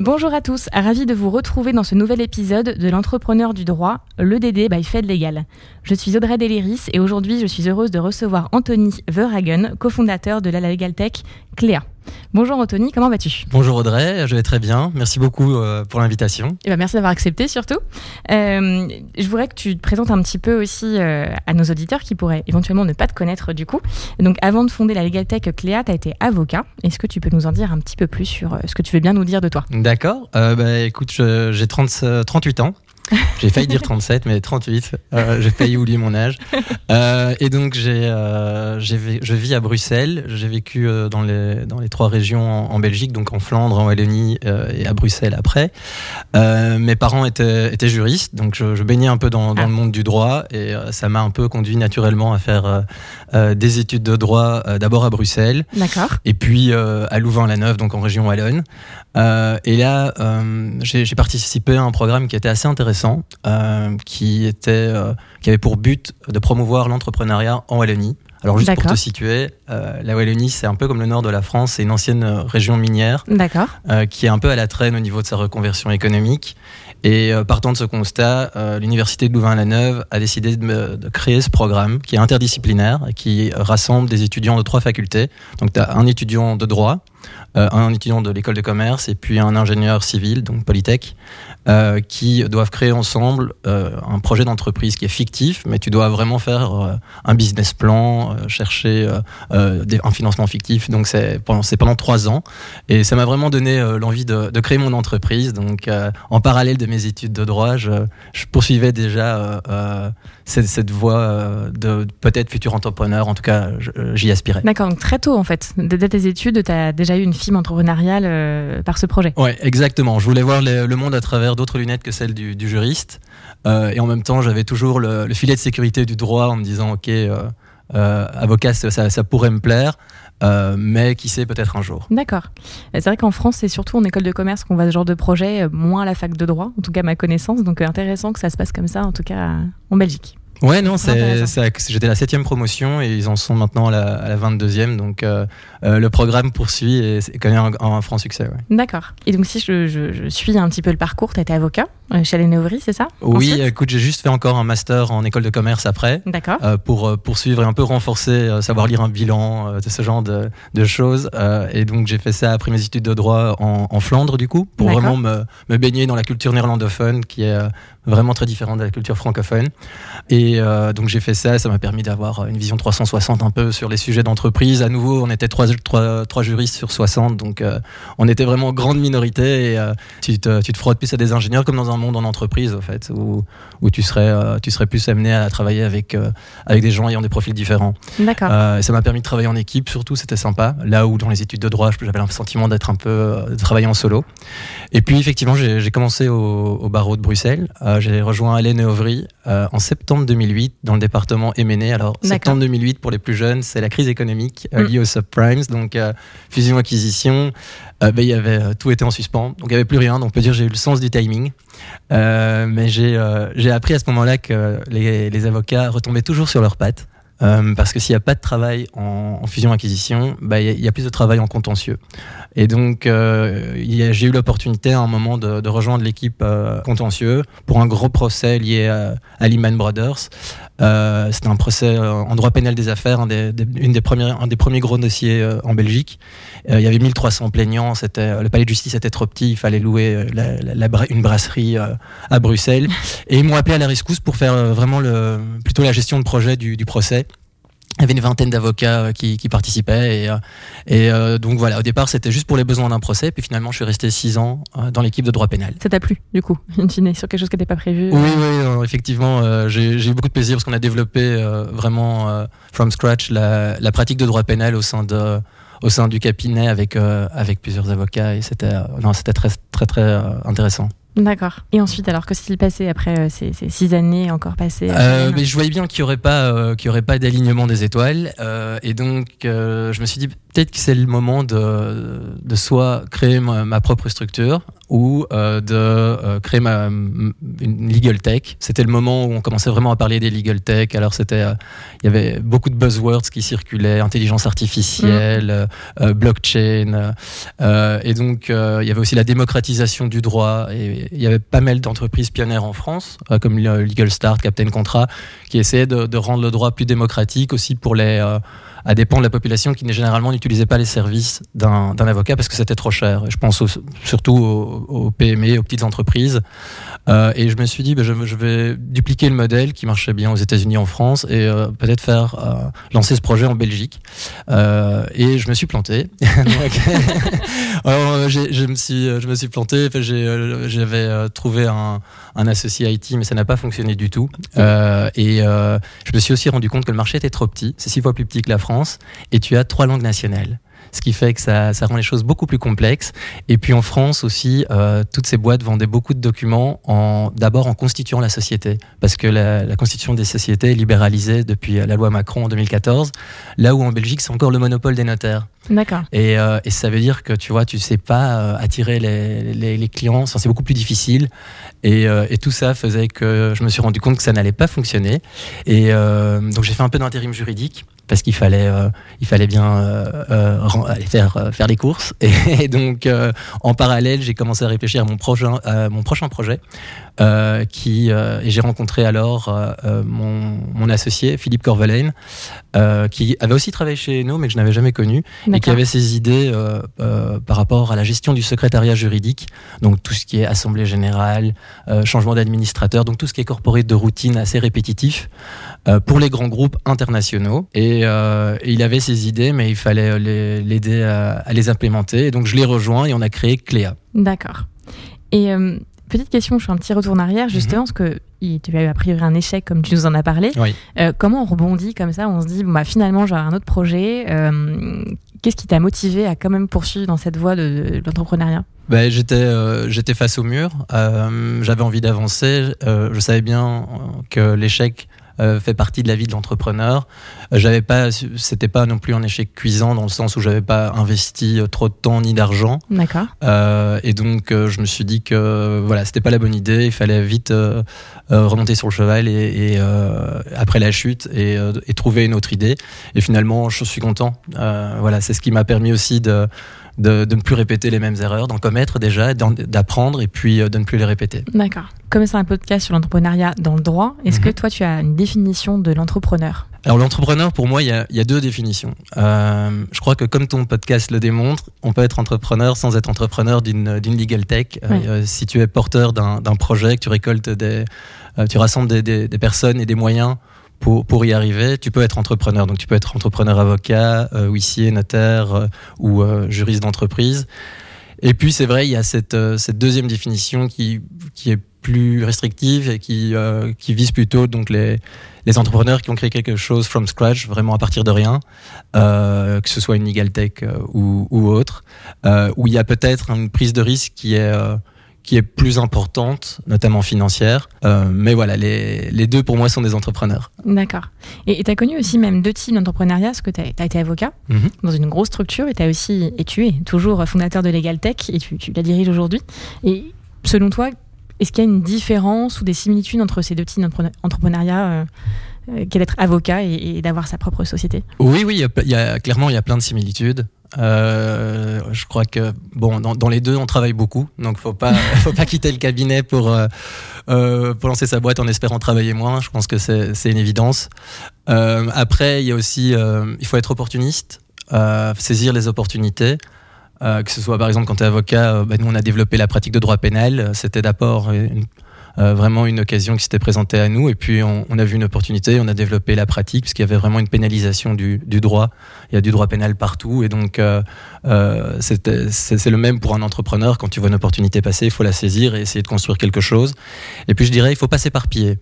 Bonjour à tous, ravi de vous retrouver dans ce nouvel épisode de l'entrepreneur du droit, l'EDD by Fed Legal. Je suis Audrey Deliris et aujourd'hui je suis heureuse de recevoir Anthony Verhagen, cofondateur de la Legal Tech Cléa. Bonjour Anthony, comment vas-tu? Bonjour Audrey, je vais très bien. Merci beaucoup euh, pour l'invitation. Et eh ben merci d'avoir accepté surtout. Euh, je voudrais que tu te présentes un petit peu aussi euh, à nos auditeurs qui pourraient éventuellement ne pas te connaître du coup. Donc avant de fonder la Legal Tech Cléa, tu as été avocat. Est-ce que tu peux nous en dire un petit peu plus sur ce que tu veux bien nous dire de toi? D'accord. bah, écoute, j'ai 38 ans. J'ai failli dire 37, mais 38. Euh, j'ai failli oublier mon âge. Euh, et donc, j'ai, euh, je vis à Bruxelles. J'ai vécu dans, les, dans les trois régions en, Belgique, donc en Flandre, en Wallonie et à Bruxelles après. mes parents étaient, étaient juristes, donc je, je baignais un peu dans, dans, le monde du droit et ça m'a un peu conduit naturellement à faire des études de droit d'abord à Bruxelles. D'accord. Et puis à Louvain-la-Neuve, donc en région Wallonne. Et là, j'ai participé à un programme qui était assez intéressant euh, qui, était, euh, qui avait pour but de promouvoir l'entrepreneuriat en Wallonie. Alors juste pour te situer, euh, la Wallonie c'est un peu comme le nord de la France, c'est une ancienne région minière qui est un peu à la traîne au niveau de sa reconversion économique. Et partant de ce constat, l'université de Louvain-la-Neuve a décidé de, de, créer ce programme qui est interdisciplinaire et qui rassemble des étudiants de trois facultés. Donc tu as un étudiant de droit, un étudiant de l'école de commerce et puis un ingénieur civil, donc Polytech, euh, qui doivent créer ensemble euh, un projet d'entreprise qui est fictif, mais tu dois vraiment faire euh, un business plan, chercher un financement fictif. Donc c'est pendant, pendant trois ans. Et ça m'a vraiment donné l'envie de, créer mon entreprise. Donc en parallèle de mes études de droit, je poursuivais déjà cette, cette, voie de peut-être futur entrepreneur. En tout cas, j'y aspirais. D'accord, donc très tôt en fait. Dès tes études, tu as déjà eu une fibre entrepreneuriale par ce projet. Oui, exactement. Je voulais voir le monde à travers d'autres lunettes que celles du, juriste. Euh, et en même temps, j'avais toujours le, filet de sécurité du droit en me disant, OK, euh, euh, avocat, ça, pourrait me plaire. mais qui sait peut-être un jour. D'accord. C'est vrai qu'en France, c'est surtout en école de commerce qu'on voit ce genre de projet, moins à la fac de droit, en tout cas ma connaissance. Donc intéressant que ça se passe comme ça, en tout cas en Belgique. Ouais, non, c'est, j'étais la septième promotion et ils en sont maintenant à la, à la 22e. Donc euh, euh, le programme poursuit et c'est quand même un, franc succès. Ouais. D'accord. Et donc si je, je, je, suis un petit peu le parcours, tu as été avocat euh, Lénéovry, c'est ça Oui, écoute, j'ai juste fait encore un master en école de commerce après. D'accord. Euh, pour poursuivre et un peu renforcer, savoir lire un bilan, de ce genre de, de choses. et donc j'ai fait ça après mes études de droit en, en Flandre, du coup, pour vraiment me, me, baigner dans la culture néerlandophone qui est vraiment très différente de la culture francophone. Et euh, donc j'ai fait ça, ça m'a permis d'avoir une vision 360 un peu sur les sujets d'entreprise. À nouveau, on était trois, trois, trois juristes sur 60, donc euh, on était vraiment grande minorité. Et euh, tu, te, tu te frottes plus à des ingénieurs comme dans un monde en entreprise, en fait, où, où tu, serais, tu serais plus amené à travailler avec, avec des gens ayant des profils différents. D'accord. ça m'a permis de travailler en équipe, surtout, c'était sympa. Là où dans les études de droit, j'avais le sentiment d'être un peu, de travailler en solo. Et puis effectivement, j'ai commencé au, au, barreau de Bruxelles j'ai rejoint Alain et euh, en septembre 2008 dans le département M&A. Alors, septembre 2008 pour les plus jeunes, c'est la crise économique euh, mm. liée aux subprimes, donc euh, fusion-acquisition. Ben, il y avait tout était en suspens, donc il n'y avait plus rien. Donc, on peut dire j'ai eu le sens du timing. Mais j'ai appris à ce moment-là que les, avocats retombaient toujours sur leurs pattes. Euh, parce que s'il n'y a pas de travail en, fusion-acquisition, bah, il y, a plus de travail en contentieux. Et donc, euh, j'ai eu l'opportunité à un moment de, rejoindre l'équipe euh, contentieux pour un gros procès lié à Lehman Brothers. Euh, C'était un procès en droit pénal des affaires, un des, une des premières, un des premiers gros dossiers en Belgique. il y avait 1300 plaignants, c'était, le palais de justice était trop petit, il fallait louer la, la, une brasserie à Bruxelles. Et ils m'ont appelé à la rescousse pour faire vraiment le, plutôt la gestion de projet du, du procès. Il y avait une vingtaine d'avocats euh, qui, qui, participaient et, euh, et euh, donc voilà au départ c'était juste pour les besoins d'un procès puis finalement je suis resté six ans dans l'équipe de droit pénal. Ça t'a plu du coup in fine sur quelque chose qui n'était pas prévu Oui oui effectivement j'ai eu beaucoup de plaisir parce qu'on a développé vraiment from scratch la, la, pratique de droit pénal au sein de au sein du cabinet avec avec plusieurs avocats et c'était non c'était très très très intéressant. D'accord. Et ensuite, alors, que s'est-il passé après ces, six années encore passées mais Je voyais bien qu'il n'y aurait pas, qu'il aurait pas d'alignement des étoiles. et donc, je me suis dit, peut-être que c'est le moment de, de soit créer ma, propre structure ou euh, de euh, créer ma, une legal tech. C'était le moment où on commençait vraiment à parler des legal tech. Alors c'était, euh, il y avait beaucoup de buzzwords qui circulaient, intelligence artificielle, mm. blockchain, et donc il y avait aussi la démocratisation du droit. Et il y avait pas mal d'entreprises pionnières en France, comme Legal Start, Captain Contrat, qui essayaient de, de, rendre le droit plus démocratique aussi pour les à dépend de la population qui généralement n'utilisait pas les services d'un avocat parce que c'était trop cher. Je pense surtout aux, PME, aux petites entreprises. Euh, et je me suis dit, ben, je, vais dupliquer le modèle qui marchait bien aux États-Unis, en France, et euh, peut-être faire euh, lancer ce projet en Belgique. et je me suis planté. Alors, je me suis, je me suis planté. J'avais trouvé un, un, associé IT, mais ça n'a pas fonctionné du tout. et je me suis aussi rendu compte que le marché était trop petit. C'est six fois plus petit que la France et tu as trois langues nationales ce qui fait que ça, rend les choses beaucoup plus complexes. Et puis en France aussi, euh, toutes ces boîtes vendaient beaucoup de documents en, d'abord en constituant la société, parce que la, constitution des sociétés est libéralisée depuis la loi Macron en 2014, là où en Belgique c'est encore le monopole des notaires. D'accord. Et, euh, ça veut dire que tu vois, tu sais pas euh, attirer les, clients, c'est beaucoup plus difficile. Et, et, tout ça faisait que je me suis rendu compte que ça n'allait pas fonctionner. Et donc j'ai fait un peu d'intérim juridique parce qu'il fallait, euh, il fallait bien euh, euh, faire, faire les courses. Et, donc, en parallèle, j'ai commencé à réfléchir à mon prochain, mon prochain projet. Qui, et j'ai rencontré alors mon, mon, associé, Philippe Corvelaine, qui avait aussi travaillé chez nous, mais que je n'avais jamais connu, et qui avait ses idées par rapport à la gestion du secrétariat juridique, donc tout ce qui est assemblée générale, changement d'administrateur, donc tout ce qui est corporé de routine assez répétitif pour les grands groupes internationaux. Et euh, il avait ses idées, mais il fallait l'aider à, les implémenter. Et donc je l'ai rejoint et on a créé Cléa. D'accord. Et euh, petite question, je fais un petit retour en arrière, mhm. justement, parce que tu as eu a priori un échec, comme tu nous en as parlé. Euh, comment on rebondit comme ça On se dit, bah, finalement, j'ai un autre projet. Qu'est-ce qui t'a motivé à quand même poursuivre dans cette voie de, l'entrepreneuriat? Ben, j'étais j'étais face au mur, j'avais envie d'avancer, je savais bien que l'échec euh, fait partie de la vie de l'entrepreneur. Euh, j'avais pas, c'était pas non plus un échec cuisant dans le sens où j'avais pas investi euh, trop de temps ni d'argent. D'accord. et donc je me suis dit que voilà, c'était pas la bonne idée. Il fallait vite remonter sur le cheval et, après la chute et, et, trouver une autre idée. Et finalement, je suis content. voilà, c'est ce qui m'a permis aussi de de, ne plus répéter les mêmes erreurs, d'en commettre déjà, d'apprendre et puis euh, de ne plus les répéter. D'accord. Comme c'est un podcast sur l'entrepreneuriat dans le droit, est-ce que mhm. toi tu as une définition de l'entrepreneur? Alors l'entrepreneur, pour moi, il y a, deux définitions. Euh, je crois que comme ton podcast le démontre, on peut être entrepreneur sans être entrepreneur d'une legal tech. Euh, si tu es porteur d'un projet, que tu récoltes des, tu rassembles des, des, personnes et des moyens pour, pour y arriver, tu peux être entrepreneur. Donc tu peux être entrepreneur avocat, euh, huissier, notaire euh, ou euh, juriste d'entreprise. Et puis c'est vrai, il y a cette, euh, cette deuxième définition qui, qui est plus restrictive et qui, qui vise plutôt donc les, les entrepreneurs qui ont créé quelque chose from scratch, vraiment à partir de rien, que ce soit une legal tech ou, ou autre, où il y a peut-être une prise de risque qui est qui est plus importante, notamment financière. Euh, mais voilà, les, les, deux pour moi sont des entrepreneurs. D'accord. Et tu as connu aussi même deux types d'entrepreneuriat, parce que tu as, été avocat mhm. dans une grosse structure et, as aussi, et tu es toujours fondateur de Legal Tech et tu, tu la diriges aujourd'hui. Et selon toi, est-ce qu'il y a une différence ou des similitudes entre ces deux types d'entrepreneuriat euh, euh, qu'est d'être avocat et, d'avoir sa propre société? Oui, oui, il y a, clairement, il y a plein de similitudes. Euh, je crois que bon, dans, les deux, on travaille beaucoup, donc faut pas, faut pas quitter le cabinet pour euh, euh, pour lancer sa boîte en espérant travailler moins. Je pense que c'est une évidence. après, il y a aussi, il faut être opportuniste, saisir les opportunités. que ce soit par exemple quand tu es avocat, bah, nous on a développé la pratique de droit pénal. C'était d'abord une euh, vraiment une occasion qui s'était présentée à nous. Et puis on, a vu une opportunité, on a développé la pratique, parce qu'il y avait vraiment une pénalisation du, droit. Il y a du droit pénal partout. Et donc euh, euh c'est le même pour un entrepreneur. Quand tu vois une opportunité passer, il faut la saisir et essayer de construire quelque chose. Et puis je dirais, il faut pas s'éparpiller.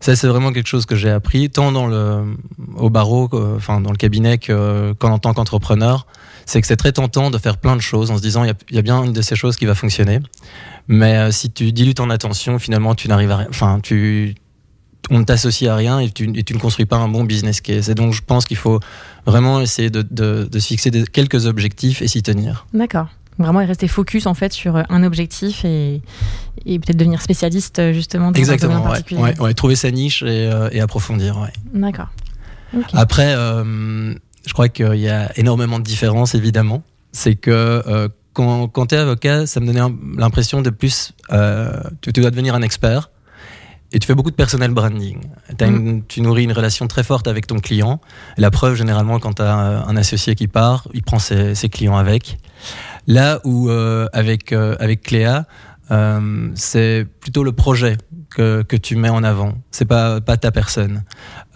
Ça, c'est vraiment quelque chose que j'ai appris, tant dans le, au barreau, enfin, dans le cabinet qu'en tant qu'entrepreneur c'est que c'est très tentant de faire plein de choses en se disant il y, a bien une de ces choses qui va fonctionner. Mais euh, si tu dilues ton attention, finalement, tu n'arrives à rien. Enfin, tu, on ne t'associe à rien et tu, et tu, ne construis pas un bon business case. Et donc, je pense qu'il faut vraiment essayer de, de, de se fixer quelques objectifs et s'y tenir. D'accord. Vraiment rester focus en fait sur un objectif et, et peut-être devenir spécialiste justement dans Exactement, un particulier. Ouais, ouais, trouver sa niche et, euh, et approfondir. D'accord. Okay. Après, euh, je crois qu'il y a énormément de différences évidemment. C'est que euh, quand, quand tu es avocat, ça me donnait l'impression de plus, euh, tu, tu, dois devenir un expert et tu fais beaucoup de personnel branding. Une, tu nourris une relation très forte avec ton client. La preuve, généralement, quand tu as un associé qui part, il prend ses, ses clients avec. Là où, euh, avec, euh, avec Cléa, euh, c'est plutôt le projet que, que, tu mets en avant. C'est pas pas ta personne.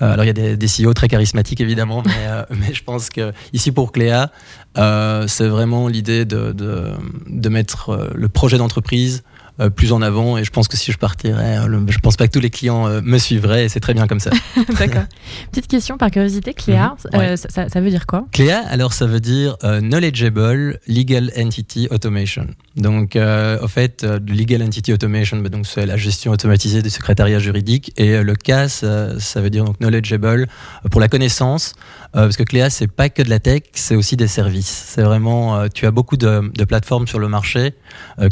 Euh, alors il y a des, des CEO très charismatiques évidemment, mais, euh, mais je pense que ici pour Cléa, euh, c'est vraiment l'idée de, de, de, mettre le projet d'entreprise euh, plus en avant. Et je pense que si je partirais, euh, je pense pas que tous les clients euh, me suivraient. Et c'est très bien comme ça. D'accord. Petite question par curiosité, Cléa, ouais. ça, ça, veut dire quoi? Cléa, alors ça veut dire Knowledgeable Legal Entity Automation. Donc, au fait, Legal Entity Automation, bah, donc c'est la gestion automatisée du secrétariat juridique. Et le CAS, ça veut dire donc Knowledgeable pour la connaissance. Parce que Cléa, c'est pas que de la tech, c'est aussi des services. C'est vraiment, tu as beaucoup de, de, plateformes sur le marché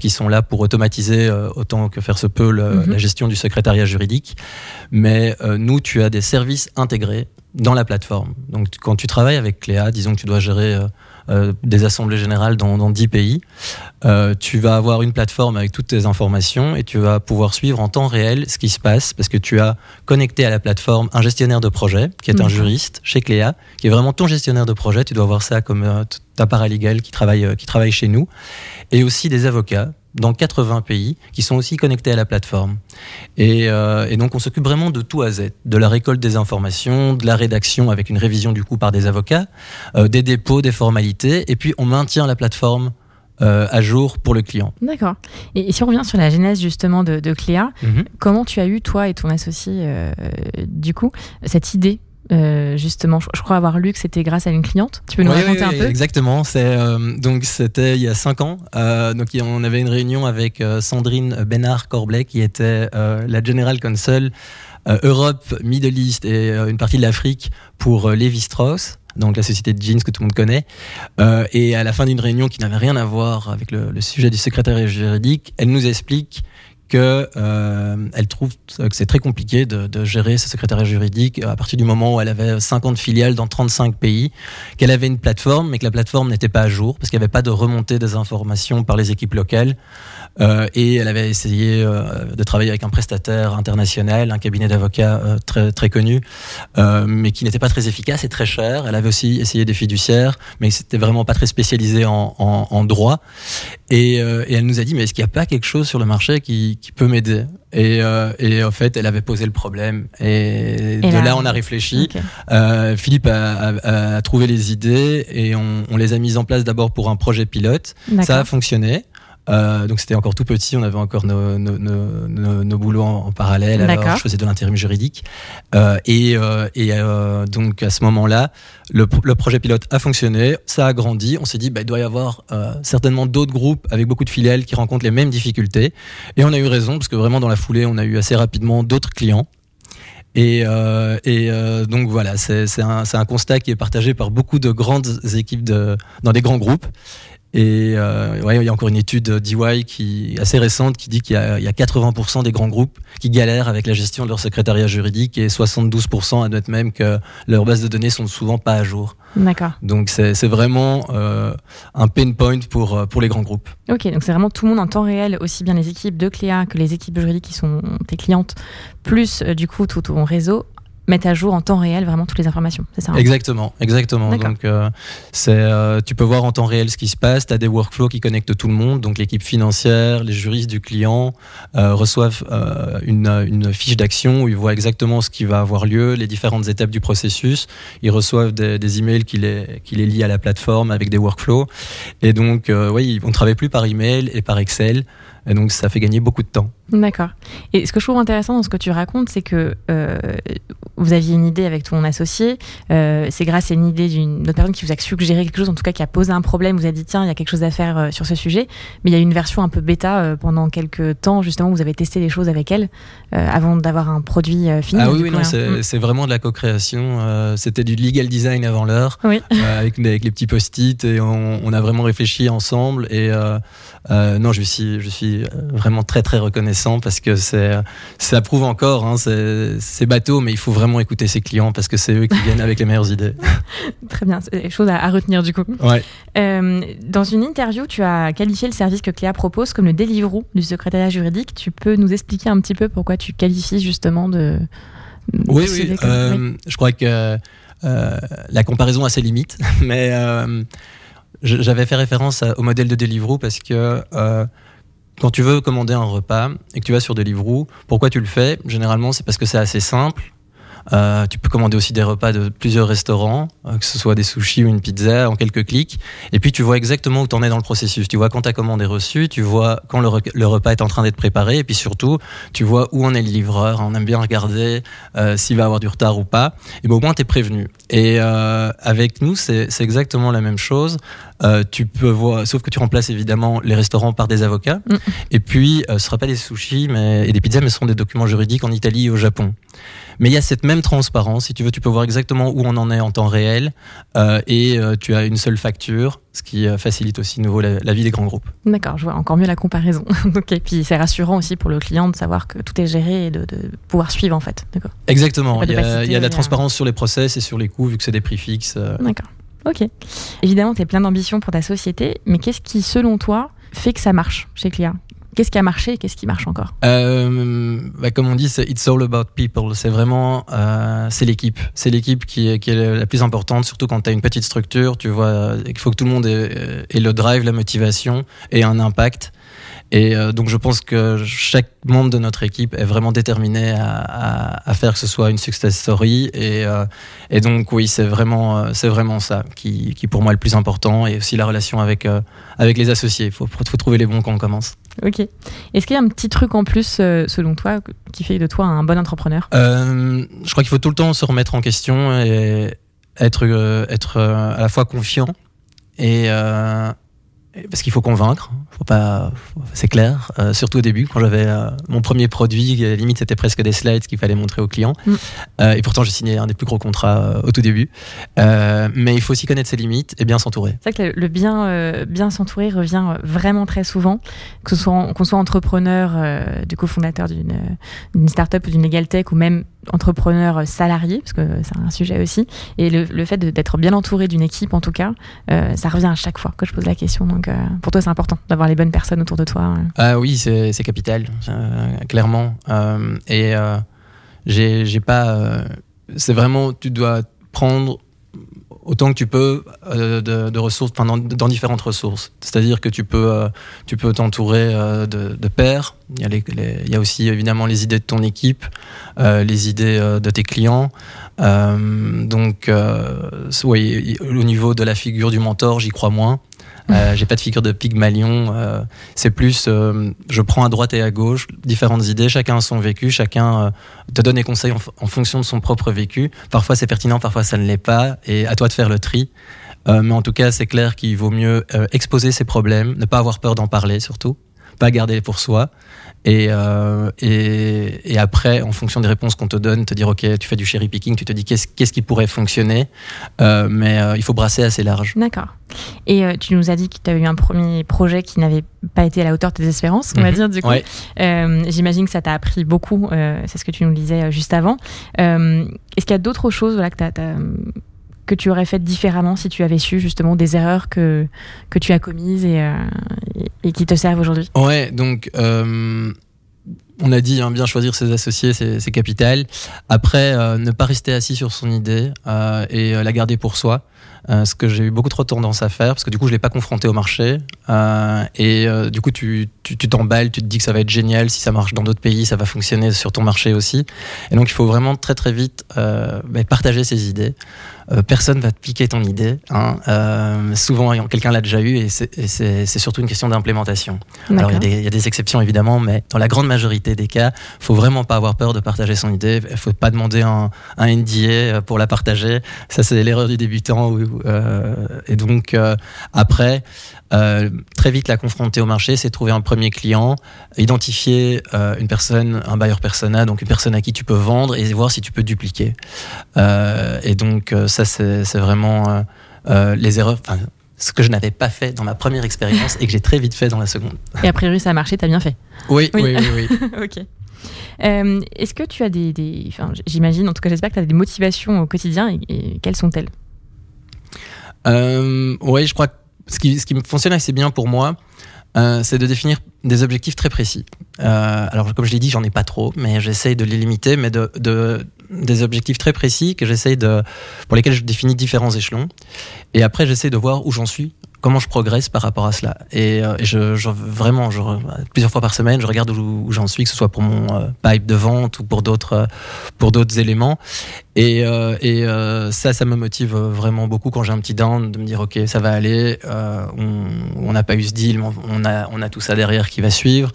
qui sont là pour automatiser euh, autant que faire se peut le, mm -hmm. la gestion du secrétariat juridique. Mais euh, nous, tu as des services intégrés dans la plateforme. Donc quand tu travailles avec Cléa, disons que tu dois gérer euh, euh, des assemblées générales dans, dans 10 pays, euh, tu vas avoir une plateforme avec toutes tes informations et tu vas pouvoir suivre en temps réel ce qui se passe parce que tu as connecté à la plateforme un gestionnaire de projet qui est mmh. un juriste chez Cléa, qui est vraiment ton gestionnaire de projet. Tu dois voir ça comme euh, ta paralégale qui travaille, qui travaille chez nous. Et aussi des avocats dans 80 pays qui sont aussi connectés à la plateforme. Et, euh, et donc on s'occupe vraiment de tout à Z, de la récolte des informations, de la rédaction avec une révision du coup par des avocats, euh, des dépôts, des formalités, et puis on maintient la plateforme euh, à jour pour le client. D'accord. Et, et, si on revient sur la genèse justement de, de Cléa, mm -hmm. comment tu as eu, toi et ton associé, euh, du coup, cette idée euh, justement, je, je, crois avoir lu que c'était grâce à une cliente. Tu peux nous raconter un peu? Exactement. C'est donc c'était il y a cinq ans. Donc on avait une réunion avec Sandrine Bénard Corblet qui était la General Counsel Europe, Middle East et une partie de l'Afrique pour Levi Strauss donc la société de jeans que tout le monde connaît. Euh, et à la fin d'une réunion qui n'avait rien à voir avec le, sujet du secrétariat juridique, elle nous explique que euh, elle trouve que c'est très compliqué de, de, gérer ce secrétariat juridique à partir du moment où elle avait 50 filiales dans 35 pays, qu'elle avait une plateforme, mais que la plateforme n'était pas à jour parce qu'il n'y avait pas de remontée des informations par les équipes locales. Euh, et elle avait essayé euh, de travailler avec un prestataire international, un cabinet d'avocats euh, très très connu, mais qui n'était pas très efficace et très cher. Elle avait aussi essayé des fiduciaires, mais c'était vraiment pas très spécialisé en, en, en droit. Et, et, elle nous a dit mais est-ce qu'il n'y a pas quelque chose sur le marché qui, qui peut m'aider? Et, euh, et, en fait, elle avait posé le problème. Et, et de là, là, on a réfléchi. Okay. Euh, Philippe a, a, a, trouvé les idées et on, on les a mises en place d'abord pour un projet pilote. Ça a fonctionné. Euh, donc c'était encore tout petit, on avait encore nos, nos, nos, nos boulots en, en, parallèle. Alors je faisais de l'intérim juridique. Euh, et, euh, et donc à ce moment-là, le, le, projet pilote a fonctionné, ça a grandi. On s'est dit, bah, il doit y avoir certainement d'autres groupes avec beaucoup de filiales qui rencontrent les mêmes difficultés. Et on a eu raison parce que vraiment dans la foulée, on a eu assez rapidement d'autres clients. Et, euh, et euh, donc voilà, c'est un, un, constat qui est partagé par beaucoup de grandes équipes de, dans des grands groupes. Et euh, ouais, il y a encore une étude d'EY qui assez récente qui dit qu'il y, y, a 80% des grands groupes qui galèrent avec la gestion de leur secrétariat juridique et 72% admettent même que leurs bases de données sont souvent pas à jour. D'accord. Donc c'est vraiment euh, un pain point pour, pour les grands groupes. Ok, donc c'est vraiment tout le monde en temps réel, aussi bien les équipes de Cléa que les équipes juridiques qui sont tes clientes, plus euh, du coup tout ton réseau mettre à jour en temps réel vraiment toutes les informations. C'est ça hein Exactement, exactement. Donc, euh, c'est, euh, tu peux voir en temps réel ce qui se passe. Tu as des workflows qui connectent tout le monde. Donc, l'équipe financière, les juristes du client euh, reçoivent une, une, fiche d'action où ils voient exactement ce qui va avoir lieu, les différentes étapes du processus. Ils reçoivent des, des emails qui les, qui les lient à la plateforme avec des workflows. Et donc, oui, on ne travaille plus par email et par Excel Et donc, ça fait gagner beaucoup de temps. D'accord. Et ce que je trouve intéressant dans ce que tu racontes, c'est que euh, vous aviez une idée avec ton associé. Euh, c'est grâce à une idée d'une autre personne qui vous a suggéré quelque chose, en tout cas qui a posé un problème, vous a dit tiens, il y a quelque chose à faire euh, sur ce sujet. Mais il y a une version un peu bêta pendant quelques temps, justement, vous avez testé les choses avec elle avant d'avoir un produit fini. Ah oui, oui non, c'est Mm. c'est vraiment de la co-création. C'était du legal design avant l'heure. Oui. avec, avec les petits post-it et on, on a vraiment réfléchi ensemble et euh, euh, non je suis je suis vraiment très très reconnaissant parce que c'est ça prouve encore hein, c'est bateau mais il faut vraiment écouter ses clients parce que c'est eux qui viennent avec les meilleures idées Très bien, c'est des choses à, à retenir du coup. ouais Euh, dans une interview, tu as qualifié le service que Cléa propose comme le Deliveroo du secrétariat juridique. Tu peux nous expliquer un petit peu pourquoi tu qualifies justement de. de oui oui euh, je crois que euh, la comparaison a ses limites mais euh, j'avais fait référence au modèle de Deliveroo parce que euh, quand tu veux commander un repas et que tu vas sur Deliveroo, pourquoi tu le fais? Généralement, c'est parce que c'est assez simple. Euh, tu peux commander aussi des repas de plusieurs restaurants, euh, que ce soit des sushis ou une pizza, en quelques clics. Et puis tu vois exactement où tu en es dans le processus. Tu vois quand ta commande est reçue, tu vois quand le, re- le repas est en train d'être préparé, et puis surtout, tu vois où en est le livreur. On aime bien regarder s'il va avoir du retard ou pas. Et ben, au moins, tu es prévenu. Et avec nous, c'est exactement la même chose. Euh, tu peux voir, sauf que tu remplaces évidemment les restaurants par des avocats. Mm. Et puis, euh, ce sera pas des sushis mais, et des pizzas, mais ce seront des documents juridiques en Italie et au Japon. Mais il y a cette même transparence. Si tu veux, tu peux voir exactement où on en est en temps réel. euh, et euh, tu as une seule facture, ce qui euh, facilite aussi de nouveau la, la vie des grands groupes. D'accord, je vois encore mieux la comparaison. ok, et puis c'est rassurant aussi pour le client de savoir que tout est géré et de, de pouvoir suivre en fait. D'accord. Exactement. Il y a il y a de la transparence sur les process et sur les coûts, vu que c'est des prix fixes. euh. D'accord. Ok. Évidemment, tu es plein d'ambition pour ta société, mais qu'est-ce qui, selon toi, fait que ça marche chez Cléa? Qu'est-ce qui a marché et qu'est-ce qui marche encore? Euh, bah, comme on dit, it's all about people. C'est vraiment, euh, l'équipe. C'est l'équipe qui est, la plus importante, surtout quand tu as une petite structure. Tu vois qu'il faut que tout le monde ait le drive, la motivation et un impact. Et euh, donc, je pense que chaque membre de notre équipe est vraiment déterminé à, à, à faire que ce soit une success story. Et, euh, et donc, oui, c'est vraiment, euh, c'est vraiment ça qui, qui, pour moi, est le plus important. Et aussi la relation avec, euh, avec les associés. Il faut, faut trouver les bons quand on commence. Ok. Est-ce qu'il y a un petit truc en plus, selon toi, qui fait de toi un bon entrepreneur? Je crois qu'il faut tout le temps se remettre en question et être, être à la fois confiant et- parce qu'il faut convaincre. Faut pas, c'est clair. Euh, surtout au début, quand j'avais euh, mon premier produit, euh, limite c'était presque des slides qu'il fallait montrer aux clients. Mm. Euh, et pourtant, j'ai signé un des plus gros contrats au tout début. Mais il faut aussi connaître ses limites et bien s'entourer. C'est vrai que le bien, bien s'entourer revient vraiment très souvent, que ce soit qu'on soit entrepreneur, du cofondateur d'une start-up ou d'une legal tech, ou même entrepreneur salarié, parce que c'est un sujet aussi. Et le, le fait d'être bien entouré d'une équipe, en tout cas, ça revient à chaque fois que je pose la question. Donc, euh, pour toi, c'est important d'avoir les bonnes personnes autour de toi. euh. Ah oui, c'est capital, euh, clairement. Euh, et euh, j'ai pas. euh, c'est vraiment, tu dois prendre autant que tu peux euh, de, ressources, enfin, dans, différentes ressources. C'est-à-dire que tu peux, euh, tu peux t'entourer euh, de, pairs. Il y, a aussi évidemment les idées de ton équipe, euh, les idées euh, de tes clients. Euh, donc, euh, oui, au niveau de la figure du mentor, j'y crois moins. Euh, j'ai pas de figure de Pygmalion. Euh, c'est plus, euh, je prends à droite et à gauche différentes idées. Chacun a son vécu. Chacun euh, te donne des conseils en, en fonction de son propre vécu. Parfois c'est pertinent, parfois ça ne l'est pas. Et à toi de faire le tri. Euh, mais en tout cas, c'est clair qu'il vaut mieux exposer ses problèmes, ne pas avoir peur d'en parler surtout, pas garder pour soi. Et, euh, et, et après, en fonction des réponses qu'on te donne, te dire ok, tu fais du cherry picking, tu te dis qu'est-ce qu'est-ce qui pourrait fonctionner, Euh, mais euh, il faut brasser assez large. D'accord. Et tu nous as dit que tu as eu un premier projet qui n'avait pas été à la hauteur de tes espérances, on va Mhm. dire, du coup. Ouais. J'imagine que ça t'a appris beaucoup, c'est ce que tu nous disais juste avant. Est-ce qu'il y a d'autres choses voilà, que, t'as- t'as- que tu aurais faites différemment si tu avais su justement des erreurs que, que tu as commises et, euh, et, qui te servent aujourd'hui? Ouais, donc euh, on a dit hein, bien choisir ses associés, c'est capital. Après, euh, ne pas rester assis sur son idée et la garder pour soi. Ce que j'ai eu beaucoup trop tendance à faire, parce que du coup, je l'ai pas confronté au marché. Euh, et euh, du coup, tu t'emballes, tu, tu, te dis que ça va être génial. Si ça marche dans d'autres pays, ça va fonctionner sur ton marché aussi. Et donc, il faut vraiment très très vite bah, partager ses idées. personne va te piquer ton idée. Hein. souvent, quelqu'un l'a déjà eu, et c'est surtout une question d'implémentation. Alors, il y, y, a des exceptions évidemment, mais dans la grande majorité des cas, faut vraiment pas avoir peur de partager son idée. Il faut pas demander un, un NDA pour la partager. Ça, c'est l'erreur du débutant. Euh, et donc, euh, après, euh, très vite la confronter au marché, c'est trouver un premier client, identifier une personne, un buyer persona, donc une personne à qui tu peux vendre et voir si tu peux dupliquer. et donc, ça, c'est vraiment les erreurs ce que je n'avais pas fait dans ma première expérience et que j'ai très vite fait dans la seconde. Et a priori, ça a marché, t'as bien fait. Oui, oui, oui. oui, ok. Est-ce que tu as des. des J'imagine, en tout cas, j'espère que tu as des motivations au quotidien et quelles sont-elles? Euh, Oui, je crois que ce qui, fonctionne assez bien pour moi, euh, c'est de définir des objectifs très précis. Euh, alors, comme je l'ai dit, j'en ai pas trop, mais j'essaye de les limiter, mais de, de des objectifs très précis que j'essaye de, pour lesquels je définis différents échelons. Et après, j'essaie de voir où j'en suis comment je progresse par rapport à cela. Et, euh, je, vraiment, plusieurs fois par semaine, je regarde où, j'en suis, que ce soit pour mon euh, pipe de vente ou pour d'autres, euh, éléments. Et, ça, ça me motive vraiment beaucoup quand j'ai un petit down de me dire, ok, ça va aller, on n'a pas eu ce deal, on a, on a tout ça derrière qui va suivre.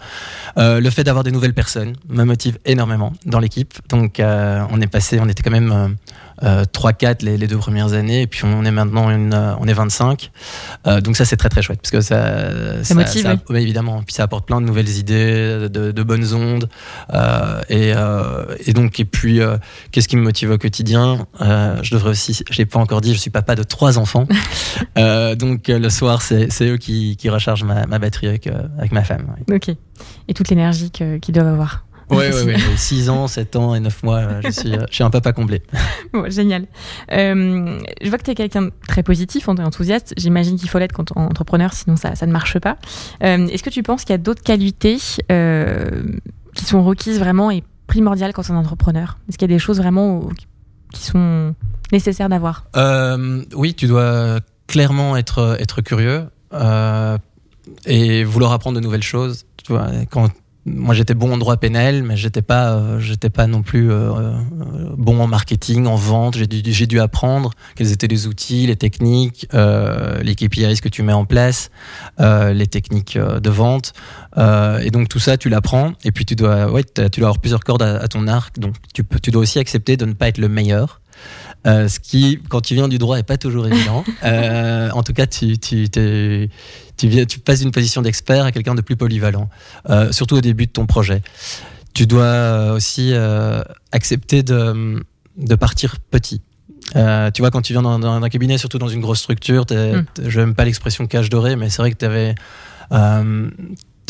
le fait d'avoir des nouvelles personnes me motive énormément dans l'équipe. Donc, on est passé, on était quand même 3-4 euh, les, les, deux premières années, et puis on est maintenant une, euh, on est 25. Euh, donc ça c'est très très chouette parce que ça, ça, motive. évidemment, puis ça apporte plein de nouvelles idées, de, de bonnes ondes, et, et, donc et puis qu'est-ce qui me motive au quotidien? Je devrais aussi, je l'ai pas encore dit, je suis papa de trois enfants, donc le soir c'est eux qui, qui rechargent ma, ma batterie avec, avec ma femme. Ok. Et toute l'énergie qu'ils doivent avoir. Oui, oui, oui. 6 ans, 7 ans et 9 mois, euh, je suis, euh, je suis un papa comblé. Bon, génial. Euh, je vois que tu es quelqu'un de très positif, enthousiaste. J'imagine qu'il faut l'être quand on est entrepreneur, sinon ça, ça ne marche pas. Est-ce que tu penses qu'il y a d'autres qualités qui sont requises vraiment et primordiales quand on est entrepreneur? Est-ce qu'il y a des choses vraiment qui sont nécessaires d'avoir? Oui, tu dois clairement être, être curieux et vouloir apprendre de nouvelles choses. Tu vois, quand moi j'étais bon en droit pénal, mais j'étais pas, euh, j'étais pas non plus euh, euh, bon en marketing, en vente. J'ai dû, j'ai dû apprendre quels étaient les outils, les techniques, les KPIs que tu mets en place, les techniques de vente. et donc tout ça, tu l'apprends. Et puis tu dois, ouais, tu dois avoir plusieurs cordes à, ton arc. Donc tu peux, tu dois aussi accepter de ne pas être le meilleur. Ce qui, quand tu viens du droit, est pas toujours évident. en tout cas, tu, tu, tu, viens, tu passes d'une position d'expert à quelqu'un de plus polyvalent, euh, surtout au début de ton projet. Tu dois euh, aussi euh, accepter de, de partir petit. Euh, tu vois, quand tu viens dans, dans, un cabinet, surtout dans une grosse structure, mm. je n'aime pas l'expression cage doré, mais c'est vrai que tu avais.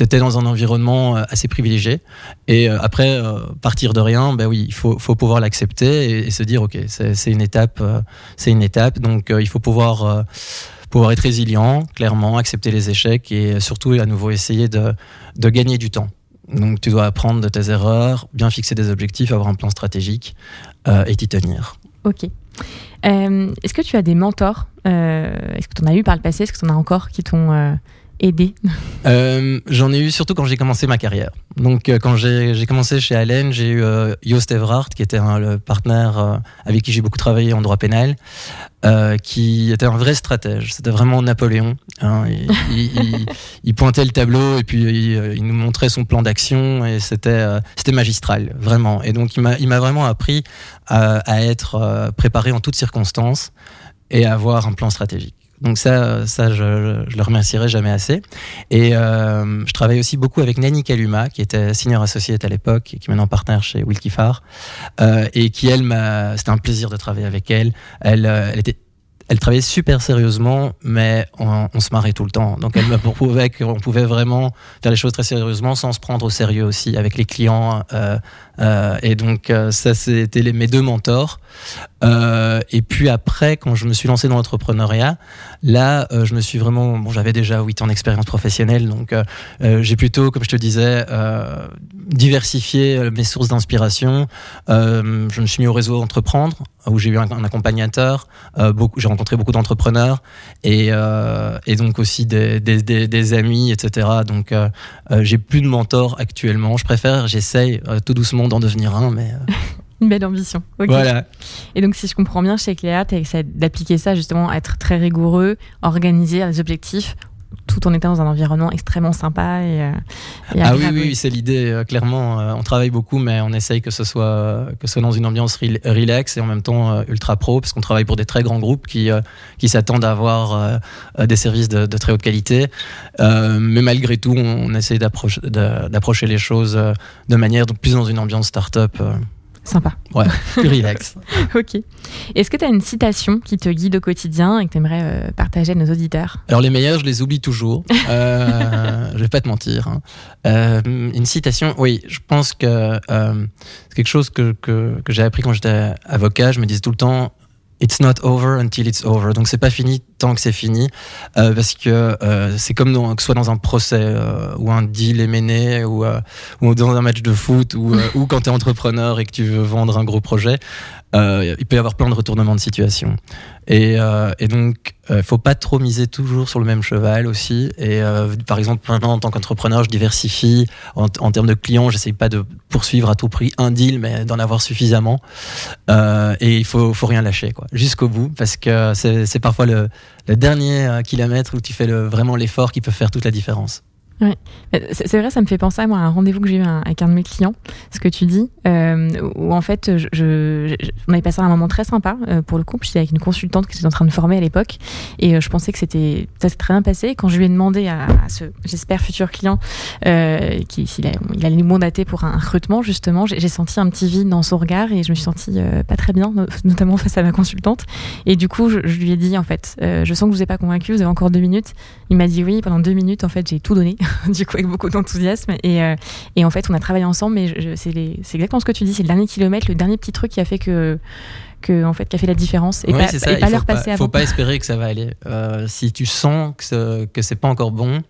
Euh, étais dans un environnement assez privilégié. Et après, partir de rien, ben oui, il faut, faut pouvoir l'accepter et, se dire, OK, c'est une étape, c'est une étape. Donc, il faut pouvoir pouvoir être résilient, clairement, accepter les échecs et surtout à nouveau essayer de, de gagner du temps. Donc tu dois apprendre de tes erreurs, bien fixer des objectifs, avoir un plan stratégique euh, et t'y tenir. Ok. Euh, est-ce que tu as des mentors euh, Est-ce que tu en as eu par le passé Est-ce que tu en as encore qui t'ont euh, J'en ai eu surtout quand j'ai commencé ma carrière. Donc, euh, quand j'ai commencé chez Allen, j'ai eu euh, Joost Everhart, qui était le partenaire euh, avec qui j'ai beaucoup travaillé en droit pénal, qui était un vrai stratège. C'était vraiment Napoléon. Hein. Il, il, pointait le tableau et puis il, nous montrait son plan d'action et c'était c'était magistral, vraiment. Et donc, il m'a vraiment appris à, à être préparé en toutes circonstances et à avoir un plan stratégique. Donc ça, ça je, je le remercierai jamais assez. Et euh, je travaille aussi beaucoup avec Nani Kaluma, qui était senior associate à l'époque et qui est maintenant partenaire chez Wilkie Farr, euh, et qui elle m'a, c'était un plaisir de travailler avec elle. Elle, euh, elle était elle travaillait super sérieusement, mais on, on, se marrait tout le temps. Donc elle m'a prouvé qu'on pouvait vraiment faire les choses très sérieusement sans se prendre au sérieux aussi avec les clients, euh, et donc ça, c'était mes deux mentors. et puis après, quand je me suis lancé dans l'entrepreneuriat, là, je me suis vraiment, bon, j'avais déjà 8 ans d'expérience professionnelle, donc j'ai plutôt, comme je te disais, diversifié mes sources d'inspiration. je me suis mis au réseau Entreprendre, où j'ai eu un, accompagnateur, beaucoup, j'ai rencontré beaucoup d'entrepreneurs et, donc aussi des amis, etc. Donc j'ai plus de mentors actuellement. Je préfère, j'essaye tout doucement d'en devenir un, mais. Une belle ambition. Voilà. Et donc, si je comprends bien, chez Cléa, tu as d'appliquer ça justement, être très rigoureux, organiser des objectifs tout en étant dans un environnement extrêmement sympa et, euh, ah oui oui, c'est l'idée euh, clairement euh, on travaille beaucoup mais on essaye que ce soit que ce soit dans une ambiance relax et en même temps ultra pro parce qu'on travaille pour des très grands groupes qui qui s'attendent à avoir des services de, très haute qualité. Mais malgré tout on, on essaie d'approcher les choses de manière plus dans une ambiance start-up Sympa. Ouais, plus relax. ok. Est-ce que tu as une citation qui te guide au quotidien et que tu aimerais euh, partager à nos auditeurs? Alors, les meilleures, je les oublie toujours. Euh, je vais pas te mentir. Hein. Euh, une citation, oui, je pense que euh, c'est quelque chose que, que, que j'ai appris quand j'étais avocat. Je me disais tout le temps It's not over until it's over. Donc c'est pas fini tant que c'est fini, euh, parce que euh, c'est comme dans, que soit dans un procès euh, ou un deal est mené ou, euh, dans un match de foot ou, euh, ou quand tu es entrepreneur et que tu veux vendre un gros projet, euh, il peut y avoir plein de retournements de situation. Et, euh, et donc, il euh, faut pas trop miser toujours sur le même cheval aussi. Et euh, par exemple, maintenant, en tant qu'entrepreneur, je diversifie. En, en termes de clients, j'essaye pas de poursuivre à tout prix un deal, mais d'en avoir suffisamment. Euh, et il faut, faut rien lâcher, quoi, jusqu'au bout, parce que c'est parfois le, le dernier kilomètre où tu fais le, vraiment l'effort qui peut faire toute la différence. Ouais. C'est vrai, ça me fait penser à moi à un rendez-vous que j'ai eu avec un de mes clients, ce que tu dis, euh, où en fait, je, je, on avait passé un moment très sympa euh, pour le coup. J'étais avec une consultante qui était en train de former à l'époque, et euh, je pensais que c'était ça s'est très bien passé. Quand je lui ai demandé à, ce, j'espère futur client, qui s'il il allait nous mandater pour un recrutement justement, j'ai senti un petit vide dans son regard et je me suis sentie pas très bien, notamment face à ma consultante. Et du coup, je, je lui ai dit en fait, je sens que vous n'êtes pas convaincu, vous avez encore deux minutes. Il m'a dit oui. Pendant deux minutes, en fait, j'ai tout donné. du coup avec beaucoup d'enthousiasme. Et, euh, et, en fait, on a travaillé ensemble, mais c'est exactement ce que tu dis, c'est le dernier kilomètre, le dernier petit truc qui a fait que que, en fait, qui a fait la différence et ouais, pas, ça. et pas leur pas, passer faut avant. pas espérer que ça va aller. Euh, si tu sens que, que c'est pas encore bon,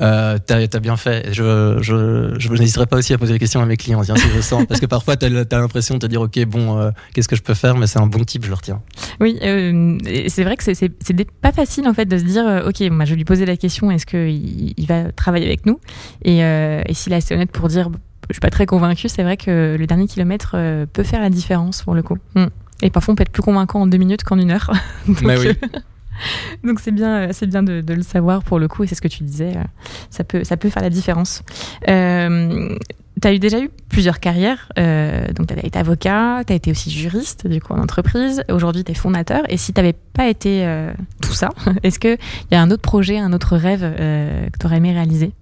euh, t'as as bien fait. Je, je, je n'hésiterai pas aussi à poser des questions à mes clients, tiens, si je sens, parce que parfois t'as as, l'impression de te dire, ok, bon, euh, qu'est-ce que je peux faire, mais c'est un bon type, je le retiens. Oui, euh, c'est vrai que c'est pas facile en fait de se dire, ok, moi je vais lui poser la question, est-ce qu'il il va travailler avec nous? Et, et s'il est assez honnête pour dire, je suis pas très convaincu, c'est vrai que le dernier kilomètre peut faire la différence pour le coup. Mm. Et parfois on peut être plus convaincant en deux minutes qu'en une heure. Donc, Mais oui. Donc c'est bien, c'est bien de, le savoir pour le coup, et c'est ce que tu disais, ça peut, ça peut faire la différence. Euh, tu as eu déjà eu plusieurs carrières, euh, donc tu as été avocat, tu as été aussi juriste du coup en entreprise, aujourd'hui tu es fondateur, et si tu n'avais pas été euh, tout ça, est-ce qu'il y a un autre projet, un autre rêve euh, que tu aurais aimé réaliser?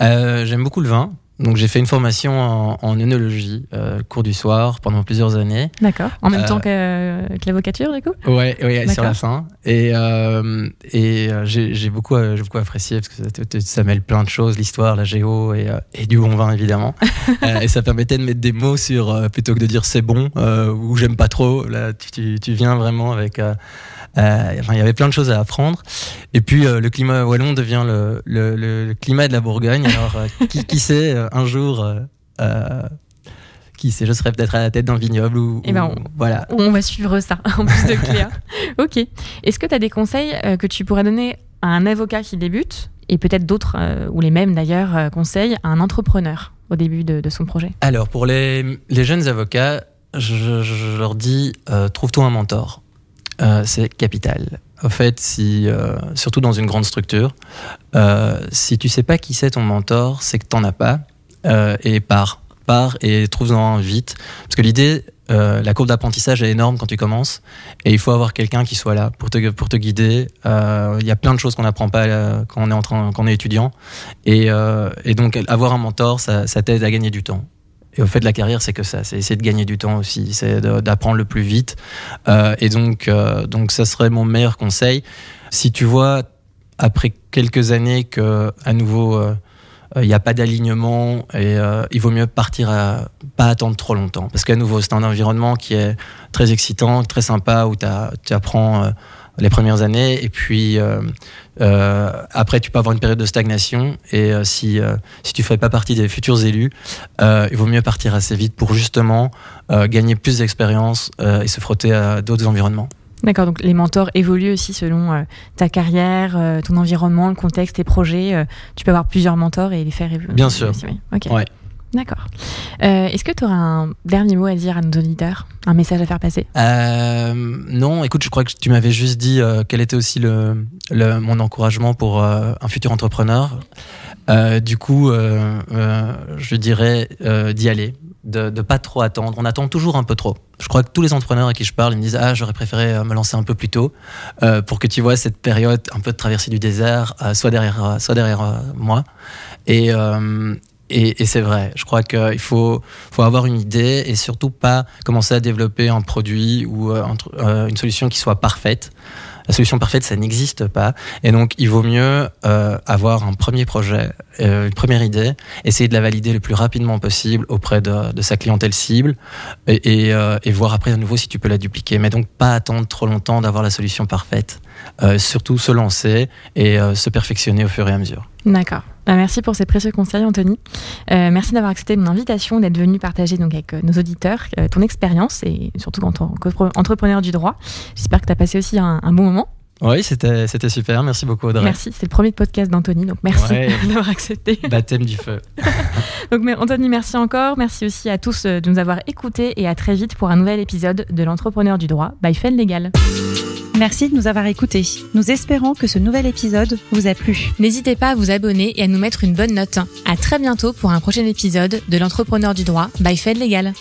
Euh, J'aime beaucoup le vin. Donc j'ai fait une formation en, en œnologie, euh, cours du soir, pendant plusieurs années. D'accord. En même euh, temps que, que l'avocature, du coup? Ouais, ouais sur la fin. Et, euh, et j'ai beaucoup, j'ai beaucoup apprécié parce que ça, ça, mêle plein de choses, l'histoire, la géo et, et, du bon vin évidemment. et ça permettait de mettre des mots sur, plutôt que de dire c'est bon ou j'aime pas trop. Là, tu, tu, tu, viens vraiment avec... Euh, enfin, il y avait plein de choses à apprendre. Et puis euh, le climat wallon devient le, le, le, climat de la Bourgogne. Alors euh, qui, qui, sait, un jour, qui sait, je serais peut-être à la tête d'un vignoble ou, ben on, ou, voilà. On va suivre ça en plus de Cléa. ok. Est-ce que tu as des conseils que tu pourrais donner à un avocat qui débute et peut-être d'autres ou les mêmes d'ailleurs conseils à un entrepreneur au début de, de son projet? Alors pour les, les jeunes avocats, je, je leur dis trouve-toi un mentor euh, c'est capital. Au fait, si, euh, surtout dans une grande structure, euh, si tu sais pas qui c'est ton mentor, c'est que t'en as pas. et pars, pars et trouve-en vite. Parce que l'idée, la courbe d'apprentissage est énorme quand tu commences, et il faut avoir quelqu'un qui soit là pour te, pour te guider. Il y a plein de choses qu'on n'apprend pas quand on est, en train, quand on est étudiant. Et, donc, avoir un mentor, ça t'aide à gagner du temps. Et au fait de la carrière, c'est que ça, c'est essayer de gagner du temps aussi, c'est d'apprendre le plus vite. Euh, et donc, euh, donc, ça serait mon meilleur conseil. Si tu vois après quelques années que, à nouveau, euh, il n'y a pas d'alignement et il vaut mieux partir à pas attendre trop longtemps. Parce qu'à nouveau, c'est un environnement qui est très excitant, très sympa, où tu apprends les premières années. Et puis euh, euh, après, tu peux avoir une période de stagnation. Et euh, si, si tu ne fais pas partie des futurs élus, il vaut mieux partir assez vite pour justement gagner plus d'expérience et se frotter à d'autres environnements. D'accord, donc les mentors évoluent aussi selon ta carrière, ton environnement, le contexte, tes projets. tu peux avoir plusieurs mentors et les faire évoluer. Bien sûr. D'accord. Euh, est-ce que tu auras un dernier mot à dire à nos auditeurs? Un message à faire passer? Euh, Non, écoute, je crois que tu m'avais juste dit euh, quel était aussi le, mon encouragement pour un futur entrepreneur. du coup, je dirais d'y aller, de ne pas trop attendre. On attend toujours un peu trop. Je crois que tous les entrepreneurs à qui je parle, ils me disent Ah, j'aurais préféré me lancer un peu plus tôt pour que tu vois cette période un peu de traversée du désert soit derrière, soit derrière moi. Et, et, c'est vrai. Je crois qu'il faut, faut avoir une idée et surtout pas commencer à développer un produit ou euh, euh, une solution qui soit parfaite. La solution parfaite, ça n'existe pas. Et donc, il vaut mieux euh, avoir un premier projet, une première idée, essayer de la valider le plus rapidement possible auprès de, sa clientèle cible et, et, voir après à nouveau si tu peux la dupliquer. Mais donc, pas attendre trop longtemps d'avoir la solution parfaite. Surtout se lancer et se perfectionner au fur et à mesure. D'accord. Bah, merci pour ces précieux conseils, Anthony. Euh, merci d'avoir accepté mon invitation, d'être venu partager donc avec euh, nos auditeurs euh, ton expérience et surtout en tant qu'entrepreneur du droit. J'espère que tu as passé aussi un, bon moment. Oui, c'était, c'était super. Merci beaucoup, Audrey. Merci. C'est le premier podcast d'Anthony, donc merci d'avoir accepté. Baptême du feu. donc, Anthony, merci encore. Merci aussi à tous de nous avoir écoutés et à très vite pour un nouvel épisode de l'entrepreneur du droit by Fen Legal. Merci de nous avoir écoutés. Nous espérons que ce nouvel épisode vous a plu. N'hésitez pas à vous abonner et à nous mettre une bonne note. À très bientôt pour un prochain épisode de l'entrepreneur du droit by Fed Legal.